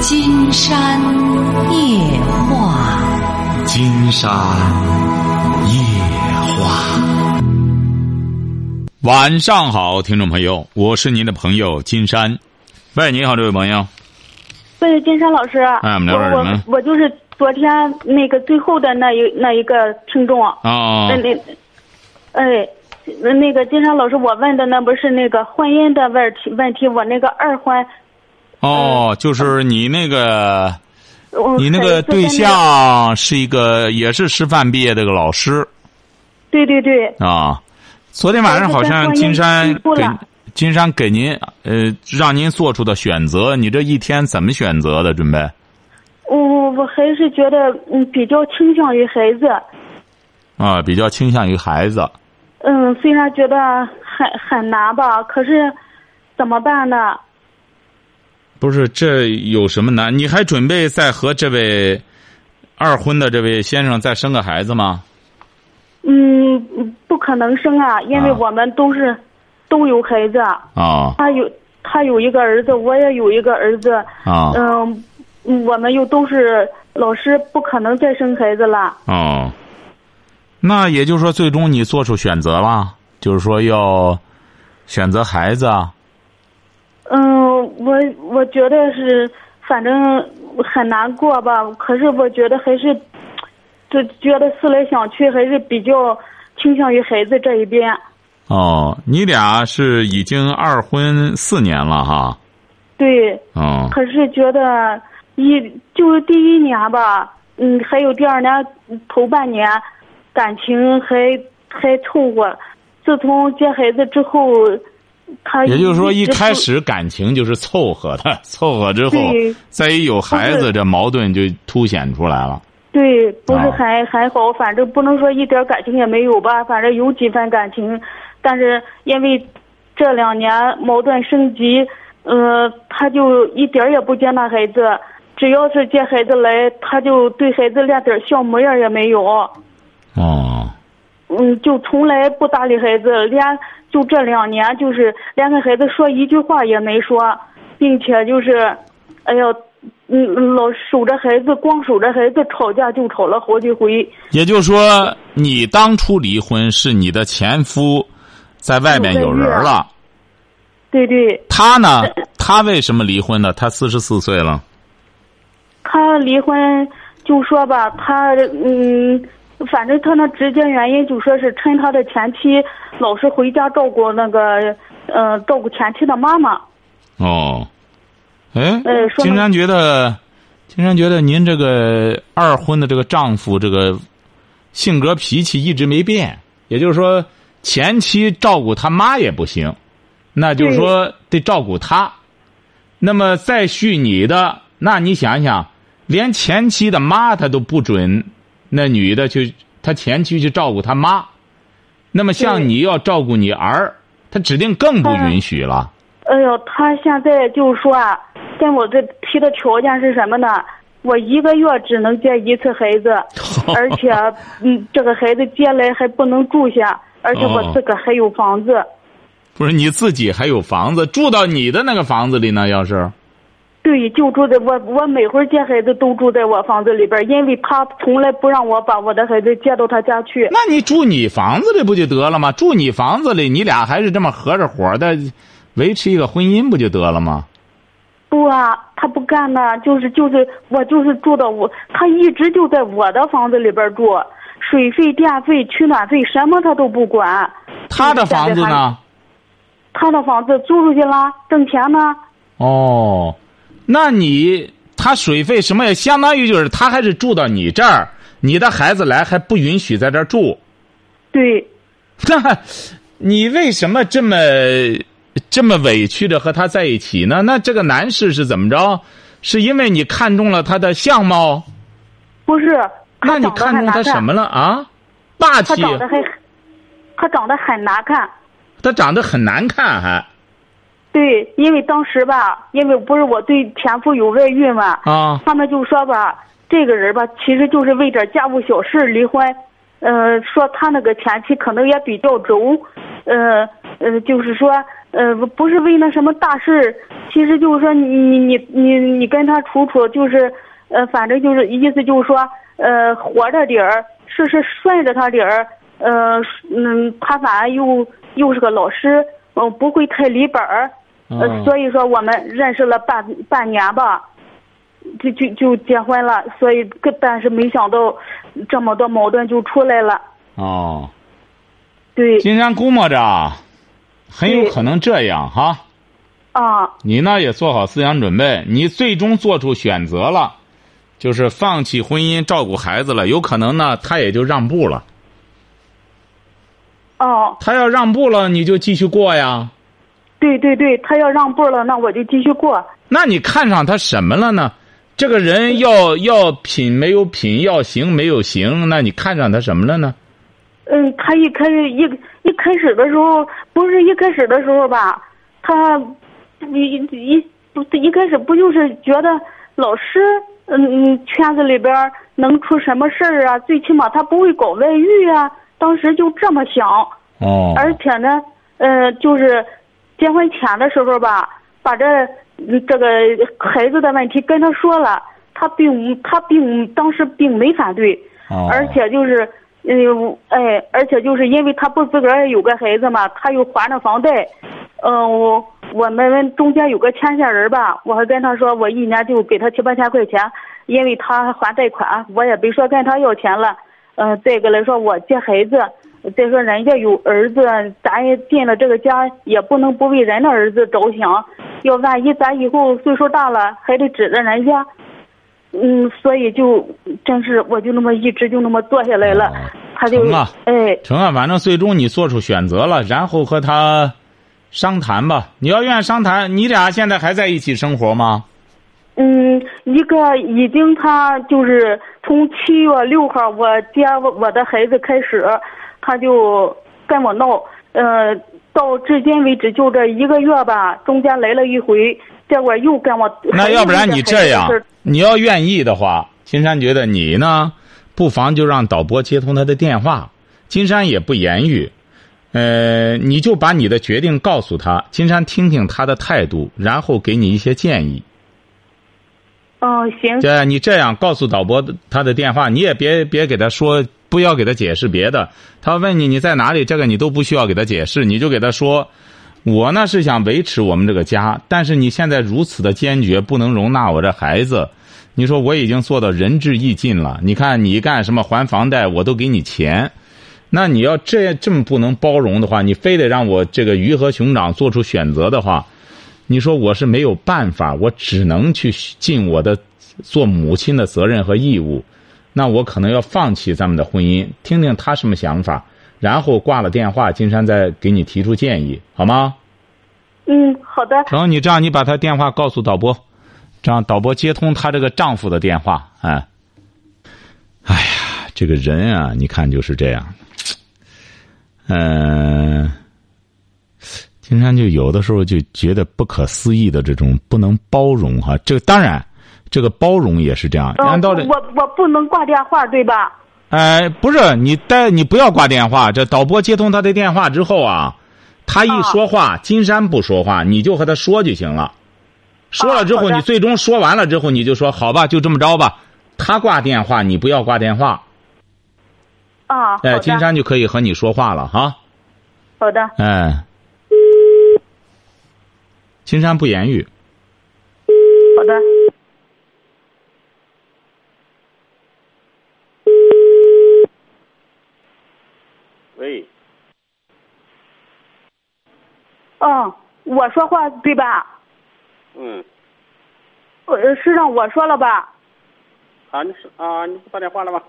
金山夜话，金山夜话。晚上好，听众朋友，我是您的朋友金山。喂，你好，这位朋友。喂，金山老师。哎，我们聊点什么？我我就是昨天那个最后的那一那一个听众。哦。那那，哎，那个金山老师，我问的那不是那个婚姻的问题问题，我那个二婚。哦，就是你那个，嗯你那个对象是一个也是师范毕业的个老师对对对。啊。昨天晚上好像金山给金山给您呃让您做出的选择，你这一天怎么选择的？准备？我我还是觉得嗯比较倾向于孩子。啊，比较倾向于孩子。嗯，虽然觉得很很难吧，可是怎么办呢？不是，这有什么难？你还准备再和这位二婚的这位先生再生个孩子吗？嗯，不可能生啊，因为我们都是、都有孩子。啊。他有他有一个儿子，我也有一个儿子。啊。嗯，我们又都是老师，不可能再生孩子了。哦。那也就是说，最终你做出选择了，就是说要选择孩子。嗯，我我觉得是，反正很难过吧。可是我觉得还是，就觉得思来想去，还是比较倾向于孩子这一边。哦，你俩是已经二婚四年了哈。对。哦。可是觉得一就是第一年吧，嗯，还有第二年头半年，感情还还凑合。自从接孩子之后。他也就是说，一开始感情就是凑合的，凑合之后，再一有孩子，这矛盾就凸显出来了。对，不是还、哦、还好，反正不能说一点感情也没有吧，反正有几分感情，但是因为这两年矛盾升级，呃，他就一点也不接纳孩子，只要是接孩子来，他就对孩子连点笑模样也没有。哦。嗯，就从来不搭理孩子，连就这两年，就是连跟孩子说一句话也没说，并且就是，哎呀，嗯，老守着孩子，光守着孩子吵架就吵了好几回。也就是说，你当初离婚是你的前夫在外面有人了。对对。他呢？他为什么离婚呢？他四十四岁了。他离婚就说吧，他嗯。反正他那直接原因就说是趁他的前妻老是回家照顾那个，呃，照顾前妻的妈妈。哦，哎，呃，金山觉得，金山觉得您这个二婚的这个丈夫这个性格脾气一直没变，也就是说前妻照顾他妈也不行，那就是说得照顾他。那么再续你的，那你想想，连前妻的妈他都不准。那女的去，她前妻去照顾她妈，那么像你要照顾你儿，她指定更不允许了。哎呦，他现在就说啊，跟我这提的条件是什么呢？我一个月只能接一次孩子，而且嗯，这个孩子接来还不能住下，而且我自个还有房子。不是你自己还有房子，住到你的那个房子里呢？要是。对，就住在我，我每回接孩子都住在我房子里边，因为他从来不让我把我的孩子接到他家去。那你住你房子里不就得了吗？住你房子里，你俩还是这么合着伙的，维持一个婚姻不就得了吗？不啊，他不干呢，就是就是我就是住到我，他一直就在我的房子里边住，水费、电费、取暖费什么他都不管。他的房子呢？他的房子租出去了，挣钱呢。哦。那你他水费什么也相当于就是他还是住到你这儿，你的孩子来还不允许在这儿住。对。那，你为什么这么这么委屈的和他在一起呢？那这个男士是怎么着？是因为你看中了他的相貌？不是。那你看中他什么了啊？霸气。他长得还，他长得很难看。他长得很难看还。对，因为当时吧，因为不是我对前夫有外遇嘛，啊，他们就说吧，这个人吧，其实就是为点家务小事离婚，呃，说他那个前妻可能也比较轴，呃呃，就是说呃，不是为那什么大事，其实就是说你你你你你跟他处处就是，呃，反正就是意思就是说，呃，活着点儿，是是顺着他点儿，呃，嗯，他反而又又是个老师，嗯，不会太离本儿，呃，哦所以说我们认识了半半年吧，就就就结婚了，所以个但是没想到这么多矛盾就出来了，哦，对，金山估摸着啊，很有可能这样哈。啊，你呢也做好思想准备，你最终做出选择了，就是放弃婚姻照顾孩子了，有可能呢他也就让步了。哦。他要让步了，你就继续过呀。对对对，他要让步了，那我就继续过。那你看上他什么了呢？这个人要要品没有品，要行没有行，那你看上他什么了呢？嗯，他一开始一一开始的时候，不是一开始的时候吧，他一一不一开始不就是觉得老师嗯嗯圈子里边能出什么事儿啊？最起码他不会搞外遇啊。当时就这么想，哦，而且呢，呃，就是结婚前的时候吧，把这嗯这个孩子的问题跟他说了，他并他并当时并没反对，哦。而且就是，嗯，哎，而且就是因为他不自个儿有个孩子嘛，他又还着房贷，嗯、我我们中间有个牵线人吧，我还跟他说，我一年就给他七八千块钱，因为他还贷款，我也没说跟他要钱了，嗯、再一个来说我接孩子，再说人家有儿子，咱也进了这个家，也不能不为人的儿子着想，要万一咱以后岁数大了，还得指着人家。嗯，所以就真是我就那么一直就那么做下来了，哦他就成啊哎成啊，反正最终你做出选择了，然后和他商谈吧。你要愿意商谈，你俩现在还在一起生活吗？嗯，一个已经他就是从七月六号我接我的孩子开始，他就跟我闹，呃，到至今为止就这一个月吧，中间来了一回，结果又跟我那要不然你这样你要愿意的话，金山觉得你呢，不妨就让导播接通他的电话。金山也不言语，呃，你就把你的决定告诉他，金山听听他的态度，然后给你一些建议。哦，行，这你这样告诉导播他的电话，你也别别给他说，不要给他解释别的。他问你你在哪里，这个你都不需要给他解释，你就给他说，我呢是想维持我们这个家，但是你现在如此的坚决，不能容纳我这孩子。你说我已经做到仁至义尽了，你看你干什么还房贷，我都给你钱。那你要这这么不能包容的话，你非得让我这个鱼和熊掌做出选择的话，你说我是没有办法，我只能去尽我的做母亲的责任和义务。那我可能要放弃咱们的婚姻，听听他什么想法，然后挂了电话，金山再给你提出建议，好吗？嗯，好的，成，你这样，你把他电话告诉导播，这样导播接通他这个丈夫的电话，哎，哎呀，这个人啊，你看就是这样，嗯、金山就有的时候就觉得不可思议的这种不能包容哈，这个当然，这个包容也是这样，嗯按道理，我我不能挂电话对吧？哎，不是你待你不要挂电话，这导播接通他的电话之后啊，他一说话，金山不说话，你就和他说就行了。说了之后，你最终说完了之后，你就说好吧，就这么着吧。他挂电话，你不要挂电话，啊，好哎，金山就可以和你说话了哈。好的，哎，金山不言语。好的。喂，嗯，我说话对吧？嗯，呃，是让我说了吧？啊，你是啊，你不打电话了吗？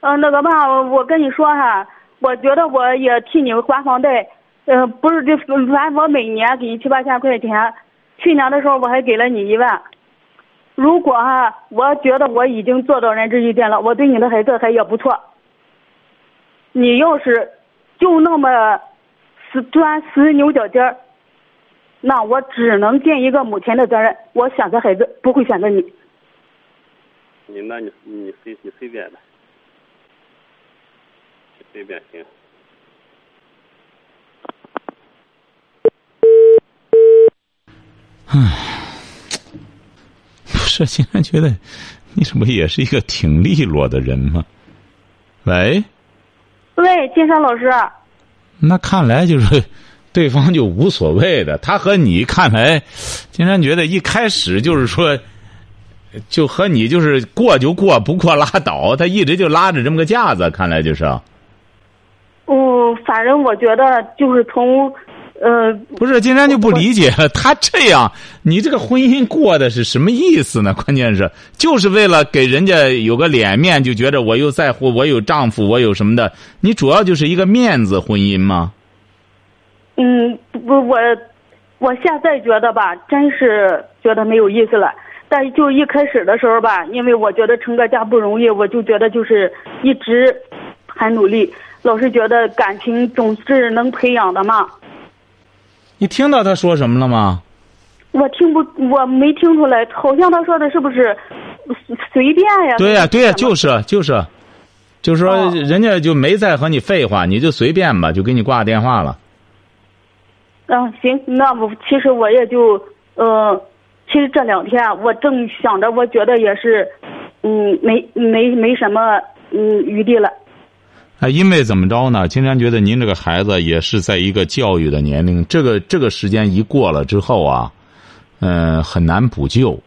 嗯、那个嘛，我跟你说哈，我觉得我也替你还房贷，呃，不是这，反正我每年给你七八千块钱，去年的时候我还给了你一万。如果哈，我觉得我已经做到仁至义尽了，我对你的孩子还也不错。你要是就那么死钻死牛角尖儿，那我只能尽一个母亲的责任，我选择孩子，不会选择你。你那你你随你随便的，随便行。不是，竟然觉得你这不也是一个挺利落的人吗？喂，喂，金山老师，那看来就是对方就无所谓的，他和你看来，金山觉得一开始就是说，就和你就是过就过，不过拉倒，他一直就拉着这么个架子，看来就是。嗯，反正我觉得就是从，呃，不是，金山就不理解了，他这样，你这个婚姻过的是什么意思呢？关键是就是为了给人家有个脸面，就觉得我又在乎，我有丈夫，我有什么的，你主要就是一个面子婚姻吗？嗯，不，我我现在觉得吧，真是觉得没有意思了。但就一开始的时候吧，因为我觉得成个家不容易，我就觉得就是一直很努力。老是觉得感情总是能培养的嘛。你听到他说什么了吗？我听不，我没听出来，好像他说的是不是随便呀？对呀，对呀，就是就是，就是说人家就没再和你废话，你就随便吧，就给你挂电话了。嗯，行，那我其实我也就，呃，其实这两天我正想着，我觉得也是，嗯，没没没什么嗯余地了。啊，因为怎么着呢？金山觉得您这个孩子也是在一个教育的年龄，这个这个时间一过了之后啊，嗯，很难补救。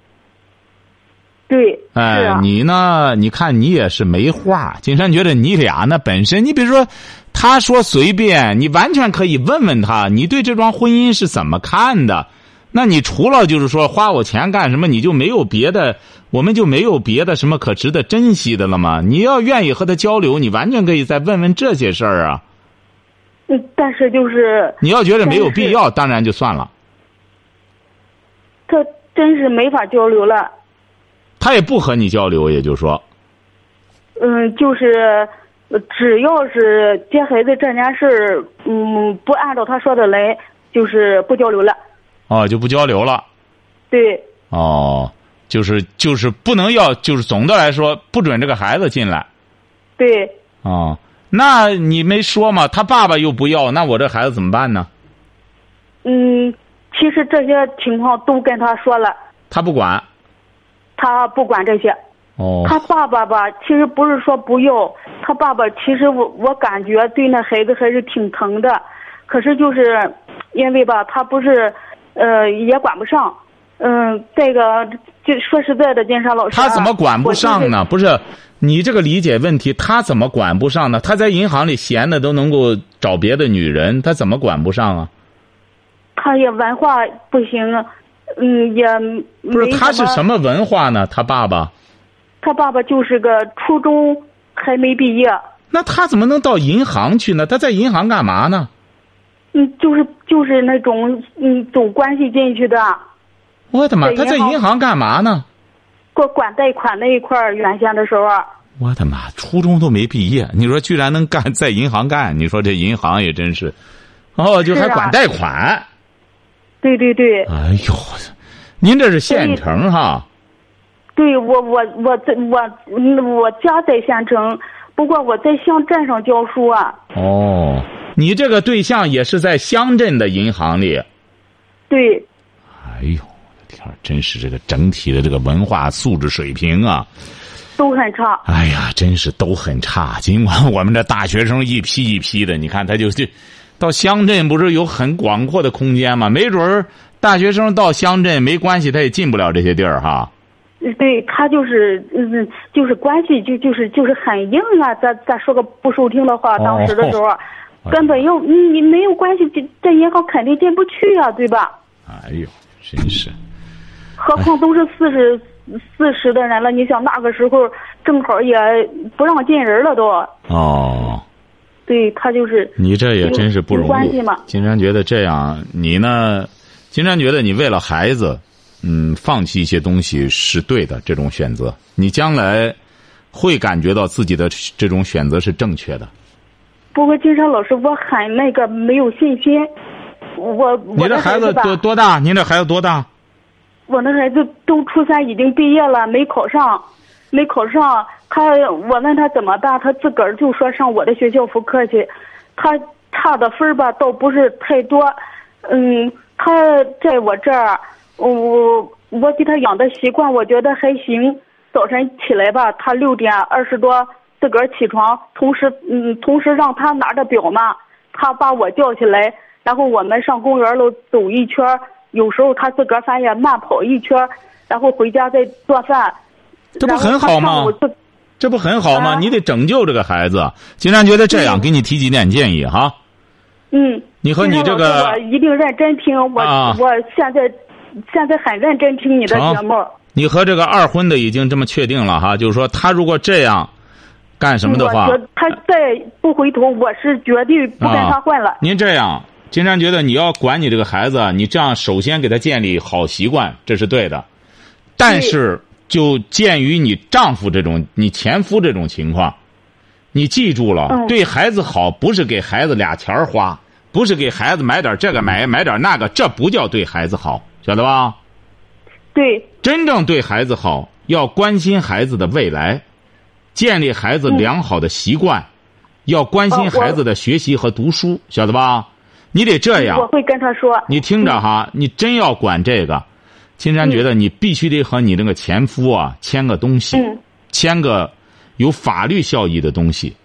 对，哎，你呢？你看你也是没话。金山觉得你俩呢本身，你比如说，他说随便，你完全可以问问他，你对这桩婚姻是怎么看的？那你除了就是说花我钱干什么，你就没有别的？我们就没有别的什么可值得珍惜的了吗？你要愿意和他交流，你完全可以再问问这些事儿啊。嗯，但是就是你要觉得没有必要，当然就算了。他真是没法交流了。他也不和你交流，也就是说。嗯，就是只要是接孩子这件事儿，嗯，不按照他说的来，就是不交流了。哦，就不交流了。对。哦。就是就是不能要，就是总的来说不准这个孩子进来。对。哦，那你没说嘛？他爸爸又不要，那我这孩子怎么办呢？嗯，其实这些情况都跟他说了。他不管。他不管这些。哦。他爸爸吧，其实不是说不要，他爸爸其实我我感觉对那孩子还是挺疼的，可是就是因为吧，他不是呃也管不上。嗯，这个就说实在的，金山老师，他怎么管不上呢？不是你这个理解问题，他怎么管不上呢？他在银行里闲的都能够找别的女人，他怎么管不上啊？他也文化不行啊，嗯，也不是他是什么文化呢？他爸爸，他爸爸就是个初中还没毕业。那他怎么能到银行去呢？他在银行干嘛呢？嗯，就是就是那种嗯走关系进去的。我的妈！他在银行干嘛呢？管管贷款那一块儿，原先的时候。我的妈！初中都没毕业，你说居然能干在银行干？你说这银行也真是，哦，就还管贷款。对对对。哎呦，您这是县城哈？对我我我在我我家在县城，不过我在乡镇上教书啊。哦，你这个对象也是在乡镇的银行里。对。哎呦。我的天，真是这个整体的这个文化素质水平啊，都很差。哎呀，真是都很差。尽管我们这大学生一批一批的，你看他就就到乡镇，不是有很广阔的空间吗？没准儿大学生到乡镇没关系，他也进不了这些地儿哈。对他就是嗯，就是关系就就是就是很硬啊。咱咱说个不受听的话，当时的时候，根本又你你没有关系，这这银行肯定进不去啊，对吧？哎呦，真是。何况都是四十四十的人了，你想那个时候正好也不让进人了都。哦。对他就是。你这也真是不容易。关系嘛。金山觉得这样，你呢？金山觉得你为了孩子，嗯，放弃一些东西是对的，这种选择，你将来会感觉到自己的这种选择是正确的。不过金山老师，我很那个没有信心。我你这孩子多多大？您这孩子多大？我那孩子都初三已经毕业了，没考上，没考上。他我问他怎么办，他自个儿就说上我的学校复课去。他差的分儿吧倒不是太多，嗯，他在我这儿，我我给他养的习惯，我觉得还行。早晨起来吧，他六点二十多自个儿起床，同时嗯，同时让他拿着表嘛，他把我叫起来，然后我们上公园喽走一圈儿。有时候他自个儿反正慢跑一圈儿，然后回家再做饭。这不很好吗这不很好吗？啊你得拯救这个孩子。金山觉得这样，给你提几点建议哈。嗯，你和你这个我一定认真听，我、啊我现在现在很认真听你的节目。你和这个二婚的已经这么确定了哈，就是说他如果这样干什么的话他再不回头，我是绝对不跟他混了。您这样，金山觉得你要管你这个孩子，你这样首先给他建立好习惯，这是对的。但是，就鉴于你丈夫这种、你前夫这种情况，你记住了，嗯对孩子好不是给孩子俩钱儿花，不是给孩子买点这个买买点那个，这不叫对孩子好，晓得吧？对，真正对孩子好，要关心孩子的未来，建立孩子良好的习惯，要关心孩子的学习和读书，晓得吧？你得这样我，会跟他说。你听着哈，你真要管这个，金山觉得你必须得和你那个前夫啊签个东西，嗯签个有法律效益的东西，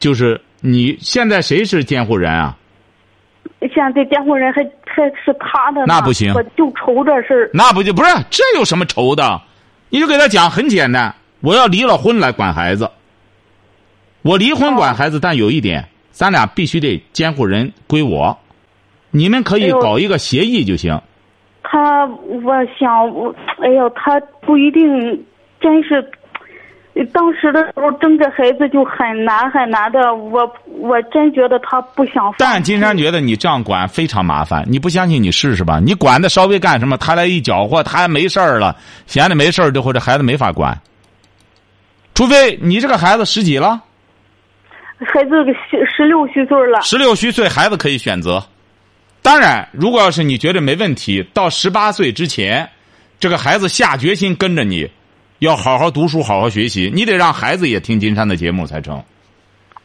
就是你现在谁是监护人啊？现在监护人还还是他的，那不行我就愁这事儿。那不就不是这有什么愁的？你就给他讲，很简单，我要离了婚来管孩子。我离婚管孩子，但有一点，咱俩必须得监护人归我，你们可以搞一个协议就行。他，我想，我，哎呦，他不一定，真是，当时的时候争这孩子就很难很难的，我我真觉得他不想。但金山觉得你这样管非常麻烦，你不相信你试试吧？你管的稍微干什么，他来一搅和，他还没事儿了，闲的没事儿，这会这孩子没法管。除非你这个孩子十几了，孩子十十六虚岁了，十六虚岁，孩子可以选择。当然，如果要是你觉得没问题，到十八岁之前，这个孩子下决心跟着你，要好好读书，好好学习，你得让孩子也听金山的节目才成。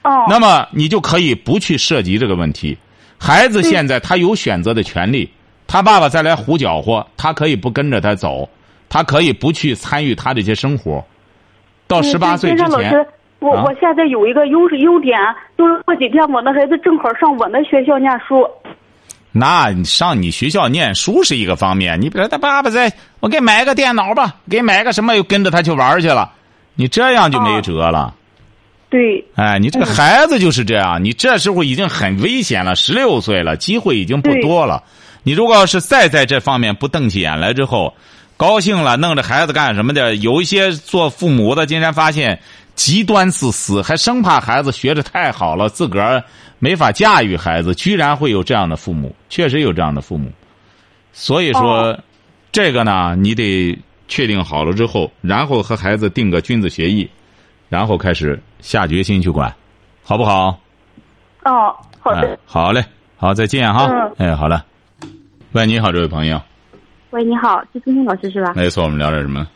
哦，那么你就可以不去涉及这个问题。孩子现在他有选择的权利，他爸爸再来胡搅和，他可以不跟着他走，他可以不去参与他这些生活。到十八岁之前我、啊我现在有一个优优点，就是过几天我的孩子正好上我们学校念书。那你上你学校念书是一个方面，你比如他爸爸在，我给买个电脑吧，给买个什么，又跟着他去玩去了，你这样就没辙了。对，哎，你这个孩子就是这样，你这时候已经很危险了，十六岁了，机会已经不多了。你如果要是再在这方面不瞪起眼来之后，高兴了，弄着孩子干什么的？有一些做父母的，竟然发现极端自私，还生怕孩子学的太好了，自个儿没法驾驭孩子，居然会有这样的父母，确实有这样的父母。所以说，哦这个呢，你得确定好了之后，然后和孩子定个君子协议，然后开始下决心去管，好不好？哦，好的。哎，好嘞，好，再见哈。嗯哎，好了。喂，你好，这位朋友。喂，你好，是金星老师是吧？没错，我们聊点什么？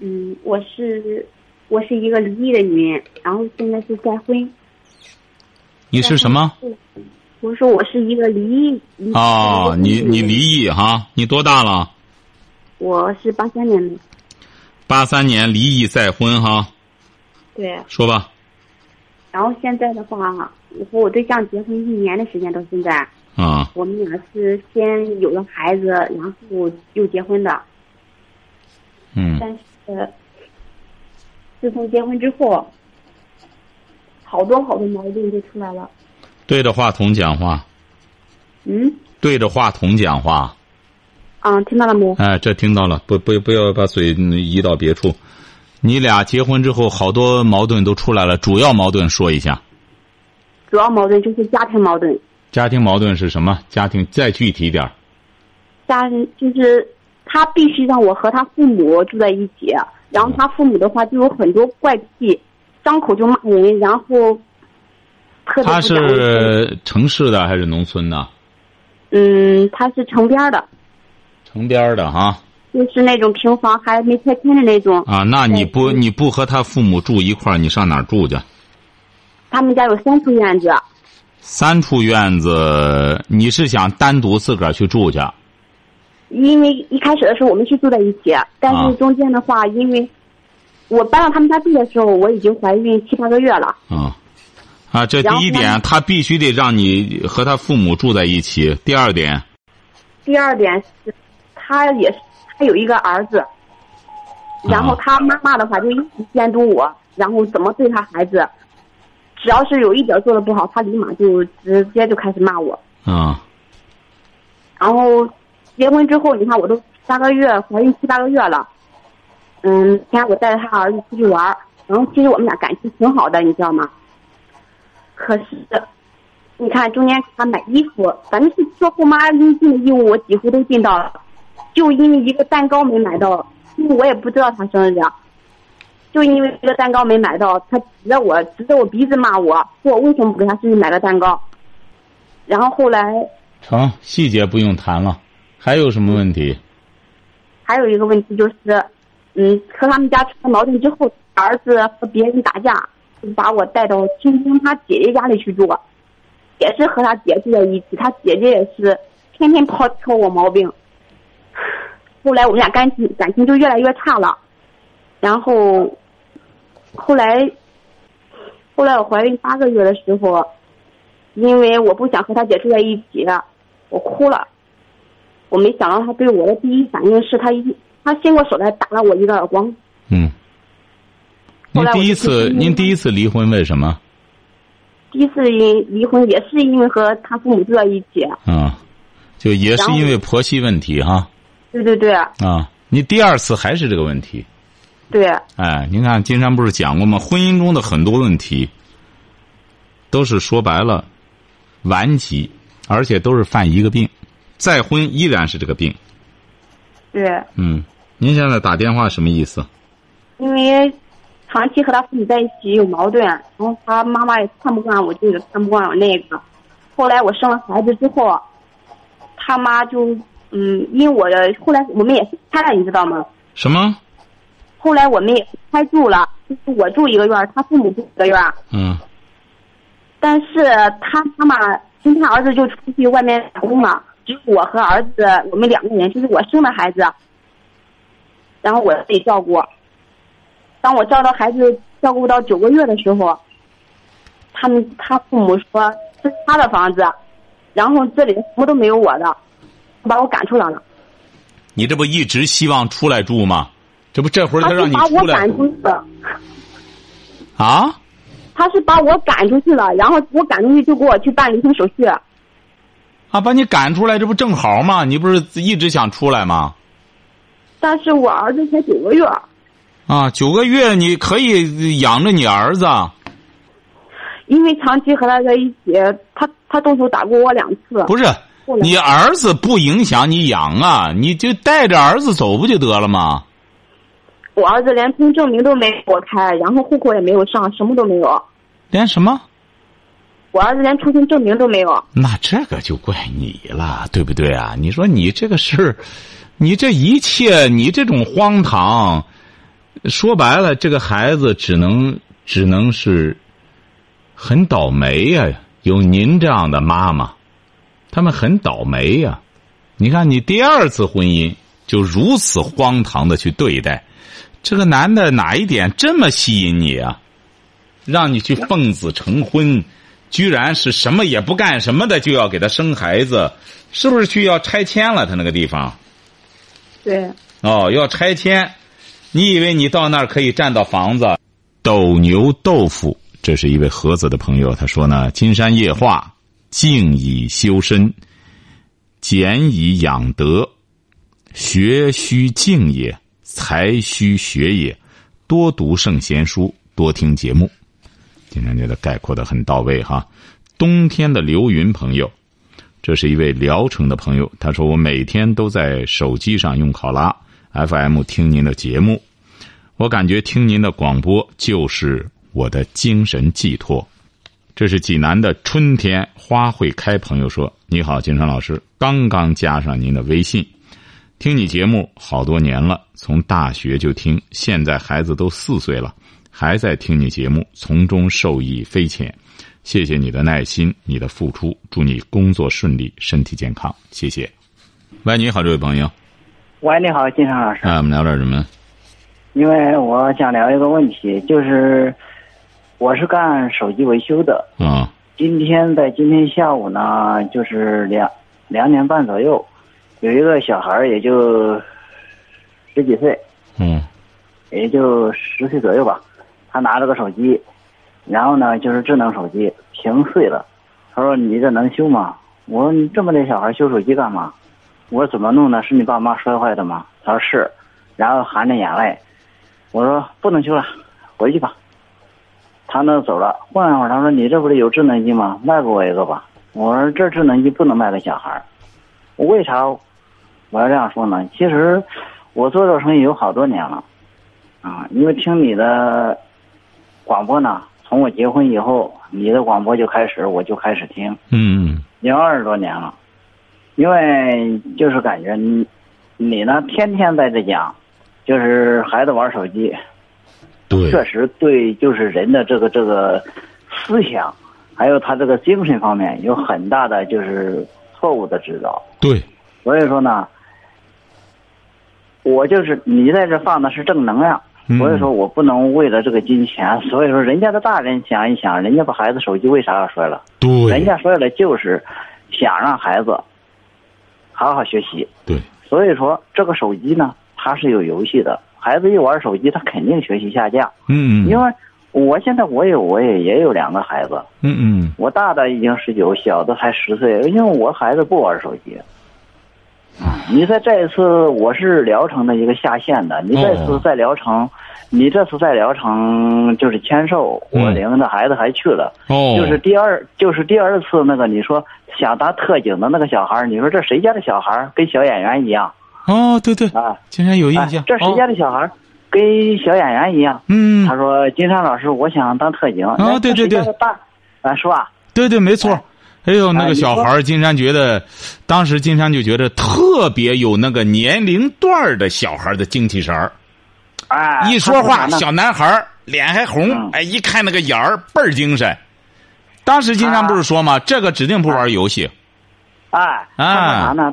嗯，我是我是一个离异的女人，然后现在是再婚。你是什么？我说我是一个离异。离哦，你你。离异哈？你多大了？我是八三年的，八三年离异再婚哈？对。说吧。然后现在的话，我和我对象结婚一年的时间到现在，啊，我们俩是先有了孩子，然后又结婚的。嗯但是自从结婚之后，好多好多矛盾就出来了。对着话筒讲话，嗯，对着话筒讲话。啊，听到了没？哎，这听到了，不不不要把嘴移到别处。你俩结婚之后，好多矛盾都出来了，主要矛盾说一下。主要矛盾就是家庭矛盾。家庭矛盾是什么？家庭再具体点儿家人就是他必须让我和他父母住在一起，然后他父母的话就有很多怪癖，张口就骂人，然后特别他是城市的还是农村的？嗯，他是城边儿的，城边儿的哈就是那种平房还没拆迁的那种。啊，那你不你不和他父母住一块儿，你上哪儿住去？他们家有三处院子，三处院子，你是想单独自个儿去住去？因为一开始的时候我们是住在一起，但啊是中间的话，因为我搬到他们家住的时候，我已经怀孕七八个月了。啊啊，这第一点，他必须得让你和他父母住在一起。第二点，第二点是，他也是他有一个儿子，然后他妈妈的话就一直监督我，然后怎么对他孩子，只要是有一点做的不好，他立马就直接就开始骂我。啊然后结婚之后，你看我都八个月，怀孕七八个月了。嗯，天我带着他儿子出去玩儿，然后其实我们俩感情挺好的，你知道吗？可是，你看中间给他买衣服，反正是做后妈应尽的义务，我几乎都尽到了，就因为一个蛋糕没买到，因为我也不知道他生日啊，就因为这个蛋糕没买到，他指着我指着我鼻子骂我，说我为什么不给他自己买个蛋糕？然后后来成，细节不用谈了。还有什么问题？还有一个问题就是，嗯，和他们家出了矛盾之后，儿子和别人打架，就把我带到亲亲他姐姐家里去住，也是和他姐住在一起，他姐姐也是天天挑挑我毛病。后来我们俩感情感情就越来越差了，然后后来后来我怀孕八个月的时候，因为我不想和他姐住在一起，我哭了。我没想到他对我的第一反应是他一他伸过手来打了我一个耳光。嗯。您第一次，您第一次离婚为什么？第一次因离婚也是因为和他父母住在一起。啊，就也是因为婆媳问题哈对对对啊。你第二次还是这个问题，对哎，您看金山不是讲过吗？婚姻中的很多问题，都是说白了，顽疾，而且都是犯一个病，再婚依然是这个病。对，嗯，您现在打电话什么意思？因为长期和他父母在一起有矛盾，然后他妈妈也看不惯我这个，看不惯我那个。后来我生了孩子之后，他妈就嗯，因为我的后来我们也分开了，你知道吗？什么？后来我们也分开住了，就是我住一个院儿，他父母住一个院儿。嗯但是他妈妈跟他儿子就出去外面打工了，只有我和儿子我们两个人，就是我生的孩子，然后我自己照顾。当我照到孩子照顾到九个月的时候，他们他父母说这是他的房子，然后这里什么都没有我的，把我赶出来了。你这不一直希望出来住吗？这不这会儿他让你把我赶出来住出去了，啊？他是把我赶出去了，然后我赶出去就给我去办离婚手续。啊，把你赶出来，这不正好吗？你不是一直想出来吗？但是我儿子才九个月。啊，九个月你可以养着你儿子。因为长期和他在一起，他他动手打过我两次。不是，你儿子不影响你养啊，你就带着儿子走不就得了吗？我儿子连通证明都没给我开，然后户口也没有上，什么都没有。连什么？我儿子连出生证明都没有。那这个就怪你了，对不对啊？你说你这个事儿，你这一切，你这种荒唐，说白了，这个孩子只能只能是很倒霉呀、有您这样的妈妈，他们很倒霉呀、你看，你第二次婚姻就如此荒唐的去对待，这个男的哪一点这么吸引你啊？让你去奉子成婚，居然是什么也不干什么的就要给他生孩子，是不是去要拆迁了？他那个地方对，哦，要拆迁。你以为你到那儿可以占到房子？斗牛豆腐，这是一位盒子的朋友，他说呢：金山夜话，静以修身，俭以养德，学须静也，才须学也。多读圣贤书，多听节目。金山觉得概括的很到位哈。冬天的刘云朋友，这是一位聊城的朋友，他说我每天都在手机上用考拉 FM 听您的节目，我感觉听您的广播就是我的精神寄托。这是济南的春天花会开朋友说：“你好，金川老师，刚刚加上您的微信，听你节目好多年了，从大学就听，现在孩子都四岁了，还在听你节目，从中受益匪浅。谢谢你的耐心，你的付出，祝你工作顺利，身体健康，谢谢。喂，你好，这位朋友。喂，你好，金山老师。哎，我们聊点什么？因为我想聊一个问题，就是我是干手机维修的。啊。今天在今天下午呢，就是两两点半左右，有一个小孩儿也就十几岁，嗯，也就十岁左右吧。他拿着个手机，然后呢就是智能手机屏碎了。他说：“你这能修吗？”我说：“你这么点小孩修手机干嘛？”我说：“怎么弄的？是你爸妈摔坏的吗？”他说：“是。”然后含着眼泪，我说：“不能修了，回去吧。”他那走了，过一会儿他说：“你这不是有智能机吗？卖给我一个吧。”我说：“这智能机不能卖给小孩儿。”为啥我要这样说呢？其实我做这个生意有好多年了，啊，因为听你的广播呢，从我结婚以后，你的广播就开始，我就开始听，嗯，已经二十多年了。因为就是感觉你你呢，天天在这讲，就是孩子玩手机。对，确实对，就是人的这个这个思想，还有他这个精神方面有很大的就是错误的指导。对，所以说呢，我就是你在这放的是正能量，所以说我不能为了这个金钱。所以说，人家的大人想一想，人家把孩子手机为啥要摔了？对，人家摔了就是想让孩子好好学习。对，所以说这个手机呢，它是有游戏的。孩子一玩手机，他肯定学习下降。嗯，因为我现在我也我也也有两个孩子。嗯嗯，我大的已经十九，小的才十岁。因为我孩子不玩手机。你在这一次我是聊城的一个下线的，你这次在聊城，你这次在聊城就是签售，我领着孩子还去了。哦，就是第二就是第二次那个你说想当特警的那个小孩，你说这谁家的小孩跟小演员一样？哦，对对啊，金山有印象。这谁家的小孩跟小演员一样？嗯，他说：“金山老师，我想当特警。”啊，对对对，大啊，是吧？对对，没错。哎呦，那个小孩金山觉得，当时金山就觉得特别有那个年龄段的小孩的精气神儿。哎，一说话，小男孩脸还红，哎，一看那个眼儿倍儿精神。当时金山不是说吗？这个指定不玩游戏。哎，啊，啥呢？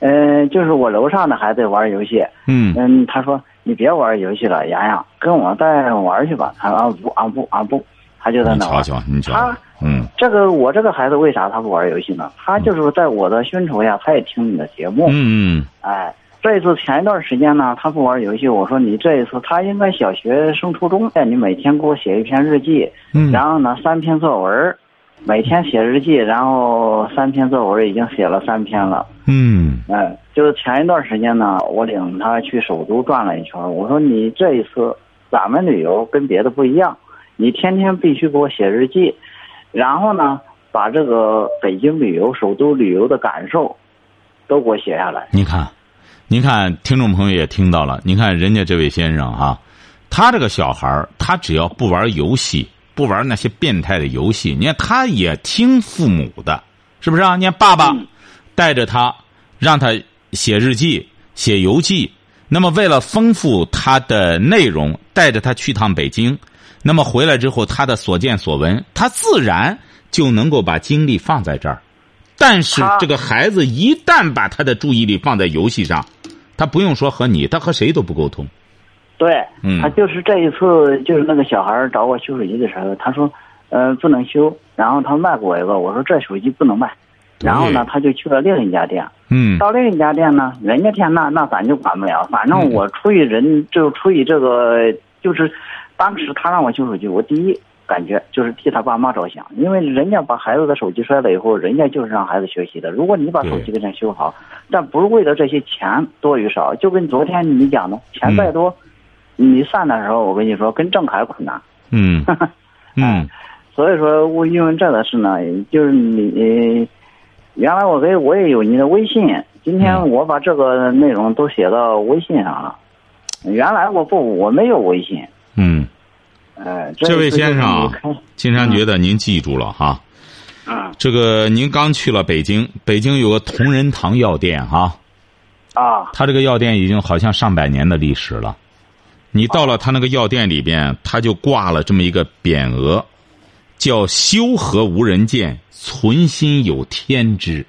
嗯，就是我楼上的孩子玩游戏。嗯嗯，他说你别玩游戏了，洋洋，跟我再玩去吧。他说啊不啊不啊不，他就在那玩。瞧瞧，你瞧。他嗯，这个我这个孩子为啥他不玩游戏呢？他就是在我的熏陶下，他也听你的节目。嗯嗯。哎，这一次前一段时间呢，他不玩游戏，我说你这一次他应该小学升初中，你每天给我写一篇日记，嗯，然后呢三篇作文。每天写日记，然后三篇作文已经写了三篇了。嗯，哎，就是前一段时间呢，我领他去首都转了一圈。我说你这一次咱们旅游跟别的不一样，你天天必须给我写日记，然后呢，把这个北京旅游、首都旅游的感受都给我写下来。您看，您看，听众朋友也听到了。您看人家这位先生哈，他这个小孩他只要不玩游戏。不玩那些变态的游戏，你看他也听父母的，是不是啊？你看爸爸带着他，让他写日记、写游记。那么为了丰富他的内容，带着他去趟北京。那么回来之后，他的所见所闻，他自然就能够把精力放在这儿。但是这个孩子一旦把他的注意力放在游戏上，他不用说和你，他和谁都不沟通。对，嗯，他就是这一次，就是那个小孩找我修手机的时候，他说，呃，不能修，然后他卖给我一个，我说这手机不能卖，然后呢，他就去了另一家店，嗯，到另一家店呢，人家店那那咱就管不了，反正我出于人就出于这个，就是当时他让我修手机，我第一感觉就是替他爸妈着想，因为人家把孩子的手机摔了以后，人家就是让孩子学习的，如果你把手机给人修好，但不是为了这些钱多与少，就跟昨天你讲的，钱再多。你算的时候，我跟你说，跟郑恺困难。嗯，嗯，所以说，我因为这个事呢，就是你原来我给我也有你的微信，今天我把这个内容都写到微信上了。原来我不我没有微信。嗯，哎，这位先生啊，金山觉得您记住了哈。嗯。这个您刚去了北京，北京有个同仁堂药店哈。啊。他这个药店已经好像上百年的历史了。你到了他那个药店里边，他就挂了这么一个匾额，叫“修和无人见，存心有天知”。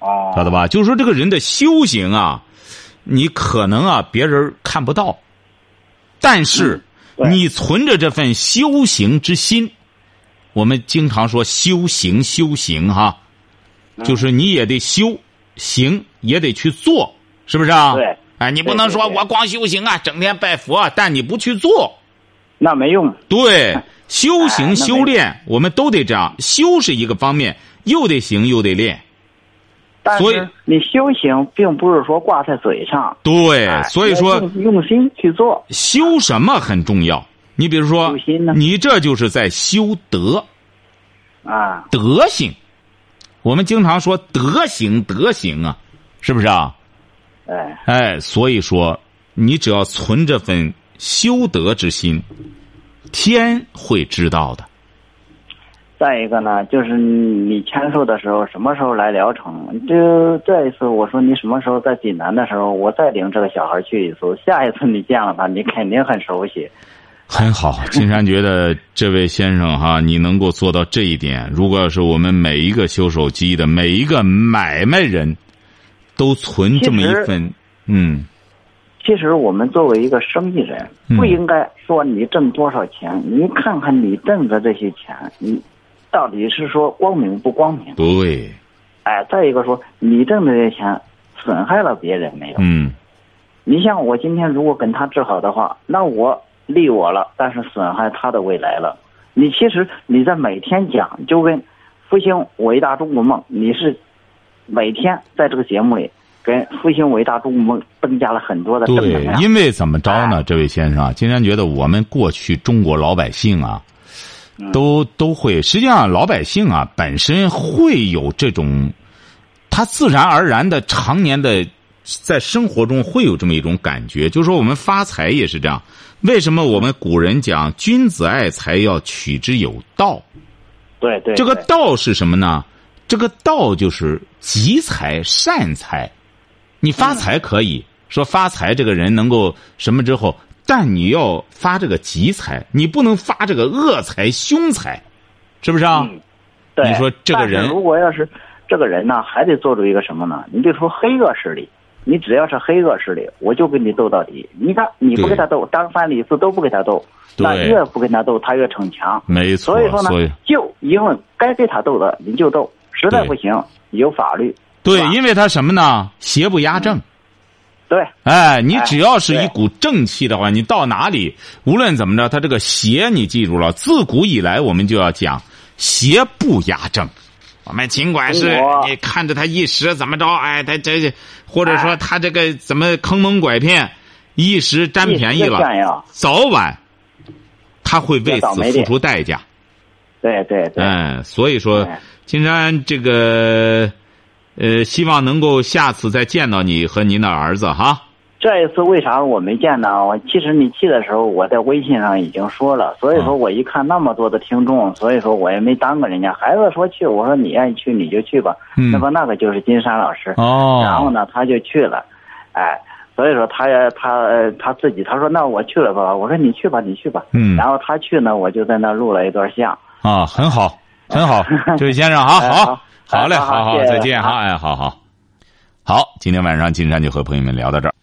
哦，晓得吧？就是说这个人的修行啊，你可能啊别人看不到，但是你存着这份修行之心，我们经常说修行修行哈，就是你也得修行，也得去做，是不是啊？对。哎，你不能说我光修行啊，整天拜佛，但你不去做。那没用。对，修哎行修炼，我们都得这样。修是一个方面，又得行又得练。所以你修行并不是说挂在嘴上，对，哎所以说用用心去做。修什么很重要。你比如说你这就是在修德啊，德行。我们经常说德行，德行啊，是不是啊？哎，哎，所以说，你只要存这份修德之心，天会知道的。再一个呢，就是你签售的时候什么时候来聊城？就这一次我说你什么时候在济南的时候，我再领这个小孩去一次。下一次你见了他，你肯定很熟悉。很好，金山觉得这位先生哈，你能够做到这一点，如果要是我们每一个修手机的每一个买卖人，都存这么一份，嗯，其实我们作为一个生意人，嗯不应该说你挣多少钱，你看看你挣的这些钱，你到底是说光明不光明？对，哎，再一个说你挣的这些钱损害了别人没有？嗯，你像我今天如果跟他治好的话，那我利我了，但是损害他的未来了。你其实你在每天讲，就跟复兴伟大中国梦，你是每天在这个节目里跟复兴伟大中国梦增加了很多的正能对，量。因为怎么着呢？哎这位先生啊，金山觉得我们过去中国老百姓啊，嗯都都会，实际上老百姓啊本身会有这种，他自然而然的常年的在生活中会有这么一种感觉，就是说我们发财也是这样。为什么我们古人讲君子爱财要取之有道？对对，这个道是什么呢？这个道就是集财、善财。你发财可以、说发财，这个人能够什么之后，但你要发这个吉财，你不能发这个恶财、凶财，是不是啊？嗯对你说这个人如果要是这个人呢，还得做出一个什么呢？你比如说黑恶势力，你只要是黑恶势力，我就跟你斗到底。你看你不跟他斗，张三李四都不跟他斗，那越不跟他斗，他越逞强。没错，所以说呢，就因为该跟他斗的你就斗，实在不行有法律。对，因为他什么呢？邪不压正。对哎，你哎只要是一股正气的话，你到哪里，无论怎么着，他这个邪你记住了，自古以来我们就要讲邪不压正。我们尽管是你看着他一时怎么着，哎，他这这，或者说哎他这个怎么坑蒙拐骗，一时占便宜了，早晚他会为此付出代价。对对对，哎，所以说哎，金山这个，呃，希望能够下次再见到你和您的儿子哈。这一次为啥我没见呢？我其实你去的时候，我在微信上已经说了，所以说嗯我一看那么多的听众，所以说我也没耽搁人家。孩子说去，我说你愿意去你就去吧。嗯那么那个就是金山老师，哦然后呢他就去了，哎，所以说他也他呃他自己他说那我去了吧，我说你去吧你去吧，嗯然后他去呢，我就在那录了一段像。啊，很好，很好，这位先生啊，好哎好，嘞，好好再见哈，哎，好好，好，今天晚上金山就和朋友们聊到这儿。